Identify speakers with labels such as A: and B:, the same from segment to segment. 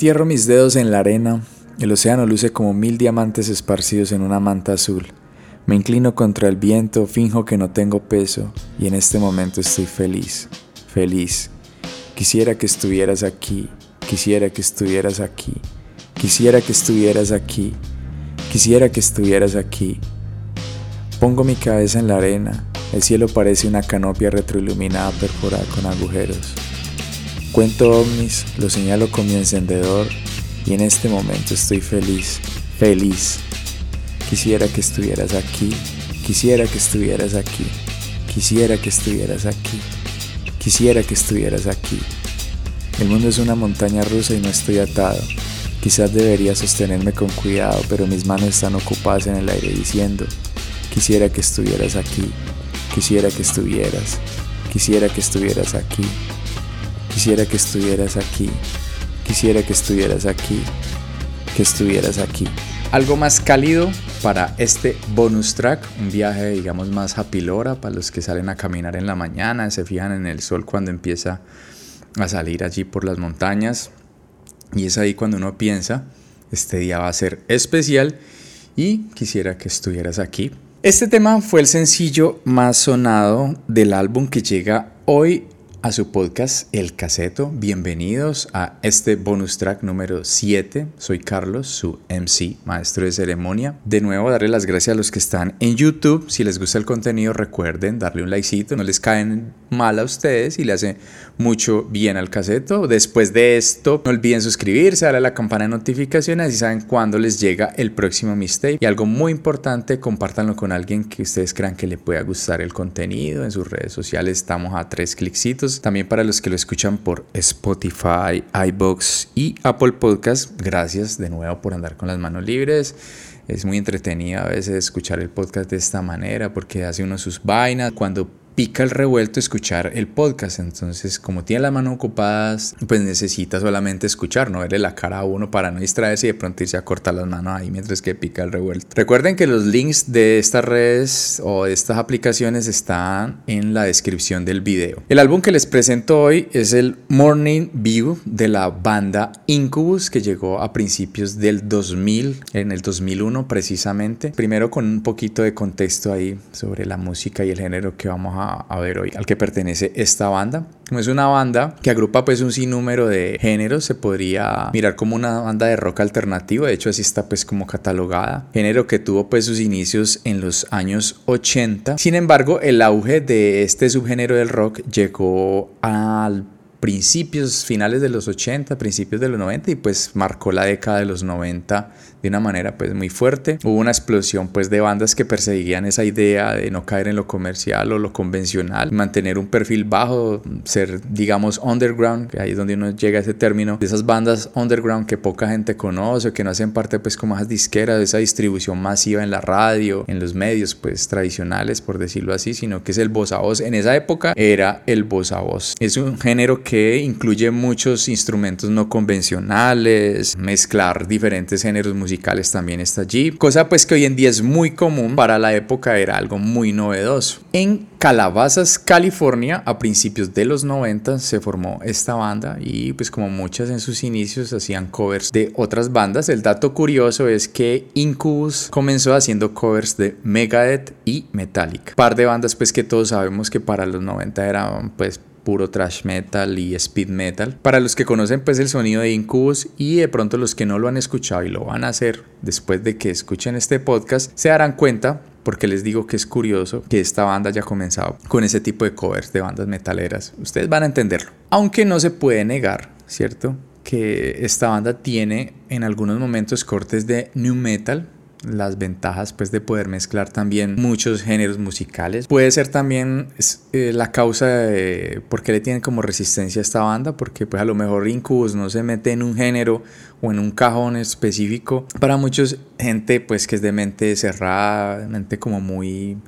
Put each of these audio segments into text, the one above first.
A: Entierro mis dedos en la arena, el océano luce como mil diamantes esparcidos en una manta azul. Me inclino contra el viento, finjo que no tengo peso y en este momento estoy feliz, feliz. Quisiera que estuvieras aquí, quisiera que estuvieras aquí, quisiera que estuvieras aquí, quisiera que estuvieras aquí. Pongo mi cabeza en la arena, el cielo parece una canopia retroiluminada perforada con agujeros. Cuento ovnis, lo señalo con mi encendedor y en este momento estoy feliz, feliz. Quisiera que estuvieras aquí, quisiera que estuvieras aquí, quisiera que estuvieras aquí, quisiera que estuvieras aquí. El mundo es una montaña rusa y no estoy atado. Quizás debería sostenerme con cuidado, pero mis manos están ocupadas en el aire diciendo, quisiera que estuvieras aquí, quisiera que estuvieras, quisiera que estuvieras aquí. Quisiera que estuvieras aquí. Quisiera que estuvieras aquí. Que estuvieras aquí. Algo más cálido para este bonus track, un viaje digamos más hora para los que salen a caminar en la mañana, se fijan en el sol cuando empieza a salir allí por las montañas y es ahí cuando uno piensa, este día va a ser especial y quisiera que estuvieras aquí. Este tema fue el sencillo más sonado del álbum que llega hoy a su podcast El Caseto. Bienvenidos a este bonus track número 7. Soy Carlos, su MC, maestro de ceremonia. De nuevo, darle las gracias a los que están en YouTube. Si les gusta el contenido, recuerden darle un likecito. No les caen mal a ustedes y le hace mucho bien al caseto. Después de esto, no olviden suscribirse, darle a la campana de notificaciones y saben cuándo les llega el próximo mixtape. Y algo muy importante, compártanlo con alguien que ustedes crean que le pueda gustar el contenido. En sus redes sociales estamos a tres también para los que lo escuchan por Spotify, iBox y Apple Podcast, gracias de nuevo por andar con las manos libres. Es muy entretenido a veces escuchar el podcast de esta manera porque hace uno sus vainas. Cuando pica el revuelto escuchar el podcast. Entonces, como tiene las manos ocupadas, pues necesita solamente escuchar, no verle la cara a uno para no distraerse y de pronto irse a cortar las manos ahí mientras que pica el revuelto. Recuerden que los links de estas redes o estas aplicaciones están en la descripción del video. El álbum que les presento hoy es el Morning View de la banda Incubus que llegó a principios del 2000, en el 2001 precisamente. Primero con un poquito de contexto ahí sobre la música y el género que vamos a a, ver hoy, al que pertenece esta banda. Es una banda que agrupa pues un sinnúmero de géneros, se podría mirar como una banda de rock alternativo, de hecho así está pues como catalogada, género que tuvo pues sus inicios en los años 80. Sin embargo, el auge de este subgénero del rock llegó al principios, finales de los 80, principios de los 90 y pues marcó la década de los 90 de una manera pues muy fuerte. Hubo una explosión pues de bandas que perseguían esa idea de no caer en lo comercial o lo convencional, mantener un perfil bajo, ser digamos underground, que ahí es donde uno llega a ese término, de esas bandas underground que poca gente conoce que no hacen parte pues como esas disqueras, de esa distribución masiva en la radio, en los medios pues tradicionales por decirlo así, sino que es el voz a voz. En esa época era el voz a voz. Es un género que incluye muchos instrumentos no convencionales, mezclar diferentes géneros musicales musicales también está allí, cosa pues que hoy en día es muy común, para la época era algo muy novedoso. En Calabazas, California, a principios de los 90 se formó esta banda y pues como muchas en sus inicios hacían covers de otras bandas. El dato curioso es que Incubus comenzó haciendo covers de Megadeth y Metallica. Par de bandas pues que todos sabemos que para los 90 eran pues puro trash metal y speed metal. Para los que conocen pues el sonido de Incubus y de pronto los que no lo han escuchado y lo van a hacer después de que escuchen este podcast, se darán cuenta porque les digo que es curioso que esta banda haya comenzado con ese tipo de covers de bandas metaleras. Ustedes van a entenderlo. Aunque no se puede negar, ¿cierto? Que esta banda tiene en algunos momentos cortes de new metal, las ventajas pues de poder mezclar también muchos géneros musicales. Puede ser también eh, la causa de por qué le tienen como resistencia a esta banda, porque pues a lo mejor Incubus no se mete en un género o en un cajón específico. Para muchos gente pues que es de mente cerrada, mente como muy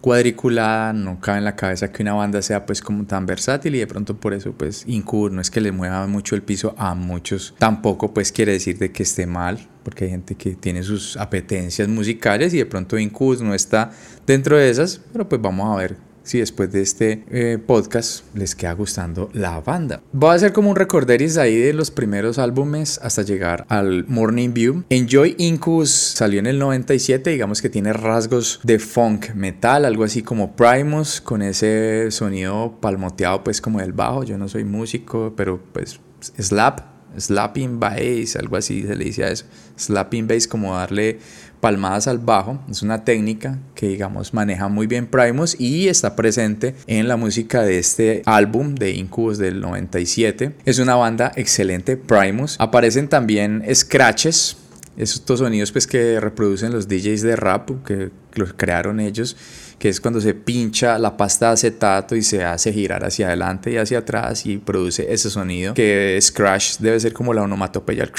A: cuadriculada, no cabe en la cabeza que una banda sea pues como tan versátil y de pronto por eso pues Incubus no es que le mueva mucho el piso a muchos, tampoco pues quiere decir de que esté mal, porque hay gente que tiene sus apetencias musicales y de pronto Incubus no está dentro de esas, pero pues vamos a ver si después de este eh, podcast les queda gustando la banda. Voy a hacer como un recorderis ahí de los primeros álbumes hasta llegar al Morning View. Enjoy Incus salió en el 97, digamos que tiene rasgos de funk metal, algo así como Primus, con ese sonido palmoteado pues como del bajo. Yo no soy músico, pero pues slap, slapping bass, algo así se le dice a eso. Slapping bass como darle palmadas al bajo. Es una técnica que digamos maneja muy bien Primus y está presente en la música de este álbum de Incubus del 97. Es una banda excelente, Primus. Aparecen también scratches, estos sonidos pues que reproducen los DJs de rap que los crearon ellos que es cuando se pincha la pasta de acetato y se hace girar hacia adelante y hacia atrás y produce ese sonido que scratch debe ser como la onomatopeya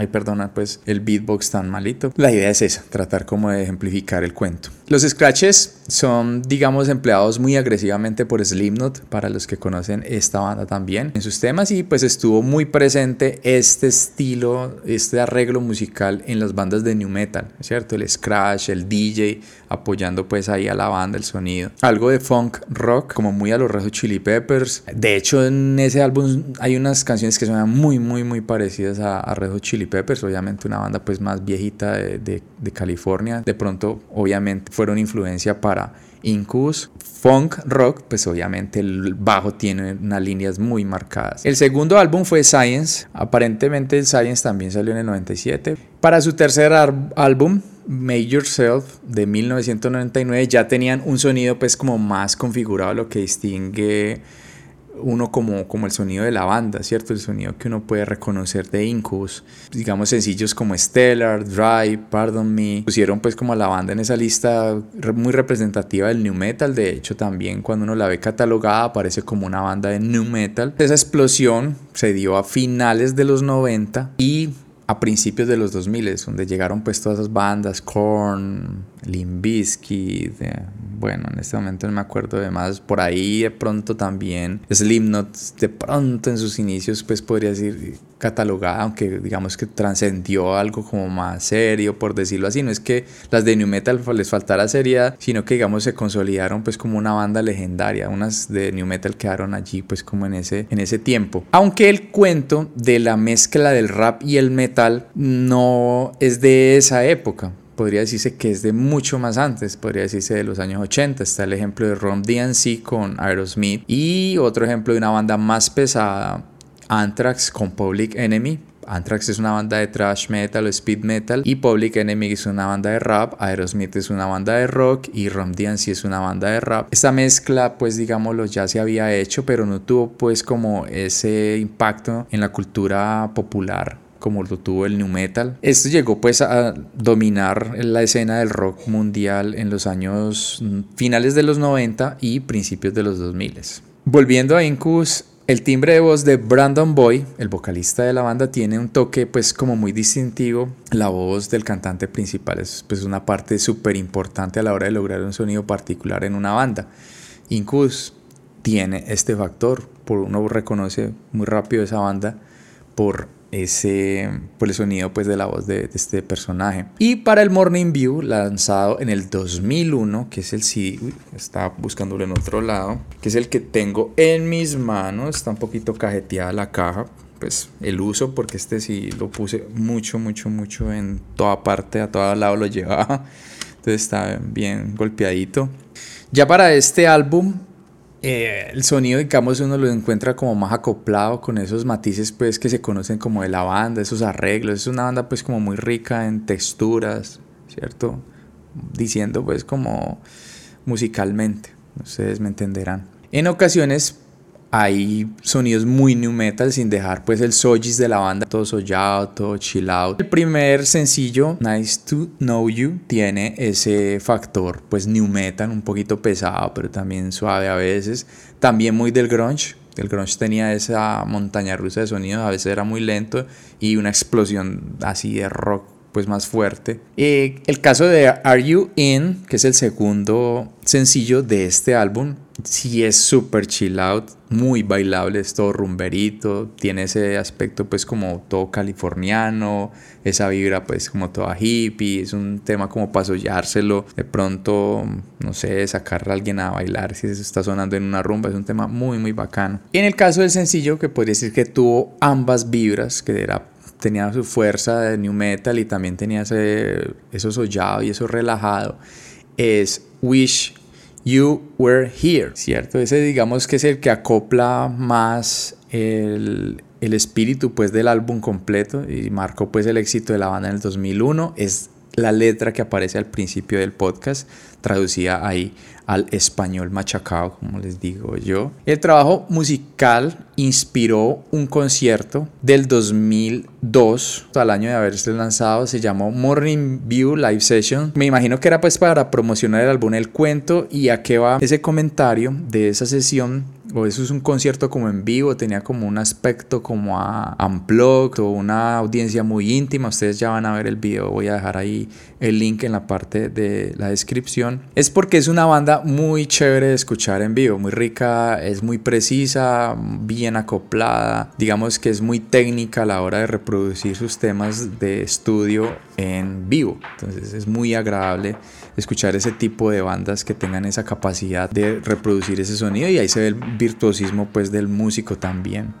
A: Ay, perdona, pues el beatbox tan malito. La idea es esa, tratar como de ejemplificar el cuento. Los scratches son, digamos, empleados muy agresivamente por Slipknot, para los que conocen esta banda también, en sus temas y pues estuvo muy presente este estilo, este arreglo musical en las bandas de new metal, ¿cierto? El scratch, el DJ, apoyando pues ahí a la banda, el sonido. Algo de funk rock, como muy a los Red Chili Peppers. De hecho, en ese álbum hay unas canciones que suenan muy, muy, muy parecidas a, a Red Chili Peppers, obviamente una banda pues más viejita de, de, California. De pronto, obviamente, fueron influencia para Incus, funk rock, pues obviamente el bajo tiene unas líneas muy marcadas. El segundo álbum fue Science, aparentemente el Science también salió en el 97. Para su tercer álbum, Make Yourself de 1999, ya tenían un sonido pues como más configurado, lo que distingue uno como, como el sonido de la banda, ¿cierto? El sonido que uno puede reconocer de Incus. Digamos sencillos como Stellar, Drive, Pardon Me. Pusieron pues como la banda en esa lista muy representativa del New Metal. De hecho también cuando uno la ve catalogada aparece como una banda de New Metal. Esa explosión se dio a finales de los 90 y a principios de los 2000, donde llegaron pues todas esas bandas, Korn, Limbisky, bueno, en este momento no me acuerdo de más, por ahí de pronto también Slipknot, de pronto en sus inicios pues podría decir catalogada, aunque digamos que trascendió algo como más serio, por decirlo así. No es que las de New Metal les faltara seriedad, sino que digamos se consolidaron pues como una banda legendaria. Unas de New Metal quedaron allí pues como en ese, en ese tiempo. Aunque el cuento de la mezcla del rap y el metal no es de esa época podría decirse que es de mucho más antes, podría decirse de los años 80. Está el ejemplo de Ron DNC con Aerosmith y otro ejemplo de una banda más pesada Anthrax con Public Enemy. Anthrax es una banda de thrash metal o speed metal y Public Enemy es una banda de rap, Aerosmith es una banda de rock y Rom DNC es una banda de rap. Esta mezcla pues digámoslo ya se había hecho pero no tuvo pues como ese impacto en la cultura popular como lo tuvo el new metal. Esto llegó pues a dominar la escena del rock mundial en los años finales de los 90 y principios de los 2000. Volviendo a Incus, el timbre de voz de Brandon Boy, el vocalista de la banda, tiene un toque pues como muy distintivo. La voz del cantante principal es pues una parte súper importante a la hora de lograr un sonido particular en una banda. Incus tiene este factor, por uno reconoce muy rápido esa banda por ese por el sonido pues de la voz de, este personaje. Y para el Morning View lanzado en el 2001 que es el CD estaba buscándolo en otro lado que es el que tengo en mis manos está un poquito cajeteada la caja pues el uso porque este sí lo puse mucho mucho mucho en toda parte a todo lado lo llevaba. Entonces está bien golpeadito. Ya para este álbum eh, el sonido, digamos, uno lo encuentra como más acoplado con esos matices, pues, que se conocen como de la banda, esos arreglos. Es una banda, pues, como muy rica en texturas, ¿cierto? Diciendo, pues, como musicalmente. Ustedes me entenderán. En ocasiones hay sonidos muy new metal sin dejar pues el sojis de la banda todo sollado, todo chill out. El primer sencillo, Nice to Know You, tiene ese factor pues new metal, un poquito pesado, pero también suave a veces. También muy del grunge. El grunge tenía esa montaña rusa de sonidos, a veces era muy lento y una explosión así de rock pues más fuerte. Eh, el caso de Are You In, que es el segundo sencillo de este álbum, sí es súper chill out, muy bailable, es todo rumberito, tiene ese aspecto pues como todo californiano, esa vibra pues como toda hippie, es un tema como para sollárselo, de pronto, no sé, sacarle a alguien a bailar si se está sonando en una rumba, es un tema muy muy bacano. Y en el caso del sencillo, que podría decir que tuvo ambas vibras, que era tenía su fuerza de new metal y también tenía ese, eso sollado y eso relajado, es Wish You Were Here, ¿cierto? Ese digamos que es el que acopla más el, el espíritu pues del álbum completo y marcó pues el éxito de la banda en el 2001. Es la letra que aparece al principio del podcast, traducida ahí al español machacado, como les digo yo. El trabajo musical inspiró un concierto del 2002, al año de haberse lanzado, se llamó Morning View Live Session. Me imagino que era pues para promocionar el álbum El Cuento y a qué va ese comentario de esa sesión o eso es un concierto como en vivo, tenía como un aspecto como a unplugged o una audiencia muy íntima. Ustedes ya van a ver el video, voy a dejar ahí el link en la parte de la descripción. Es porque es una banda muy chévere de escuchar en vivo, muy rica, es muy precisa, bien acoplada, digamos que es muy técnica a la hora de reproducir sus temas de estudio en vivo. Entonces es muy agradable escuchar ese tipo de bandas que tengan esa capacidad de reproducir ese sonido y ahí se ve el virtuosismo pues del músico también.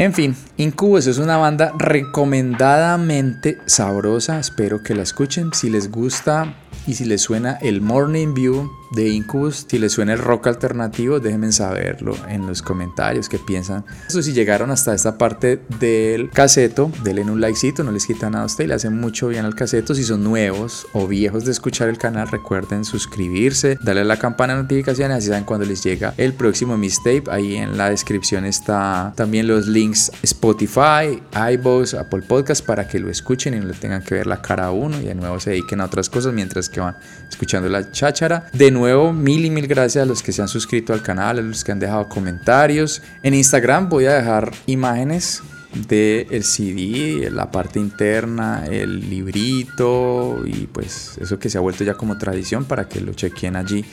A: En fin, Incubus es una banda recomendadamente sabrosa, espero que la escuchen. Si les gusta y si les suena el Morning View de Incubus, si les suena el rock alternativo, déjenme saberlo en los comentarios qué piensan. Eso si llegaron hasta esta parte del caseto, denle un likecito, no les quita nada a usted le hacen mucho bien al caseto. Si son nuevos o viejos de escuchar el canal, recuerden suscribirse, darle a la campana de notificaciones, así saben cuando les llega el próximo mistape. Ahí en la descripción está también los links Spotify, iVoox, Apple Podcast para que lo escuchen y no le tengan que ver la cara a uno y de nuevo se dediquen a otras cosas mientras que van escuchando la cháchara. De nuevo, mil y mil gracias a los que se han suscrito al canal, a los que han dejado comentarios. En Instagram voy a dejar imágenes del el CD, la parte interna, el librito y pues eso que se ha vuelto ya como tradición para que lo chequen allí.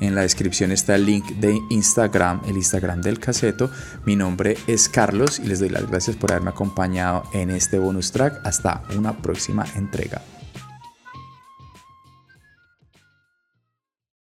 A: En la descripción está el link de Instagram, el Instagram del caseto. Mi nombre es Carlos y les doy las gracias por haberme acompañado en este bonus track. Hasta una próxima entrega.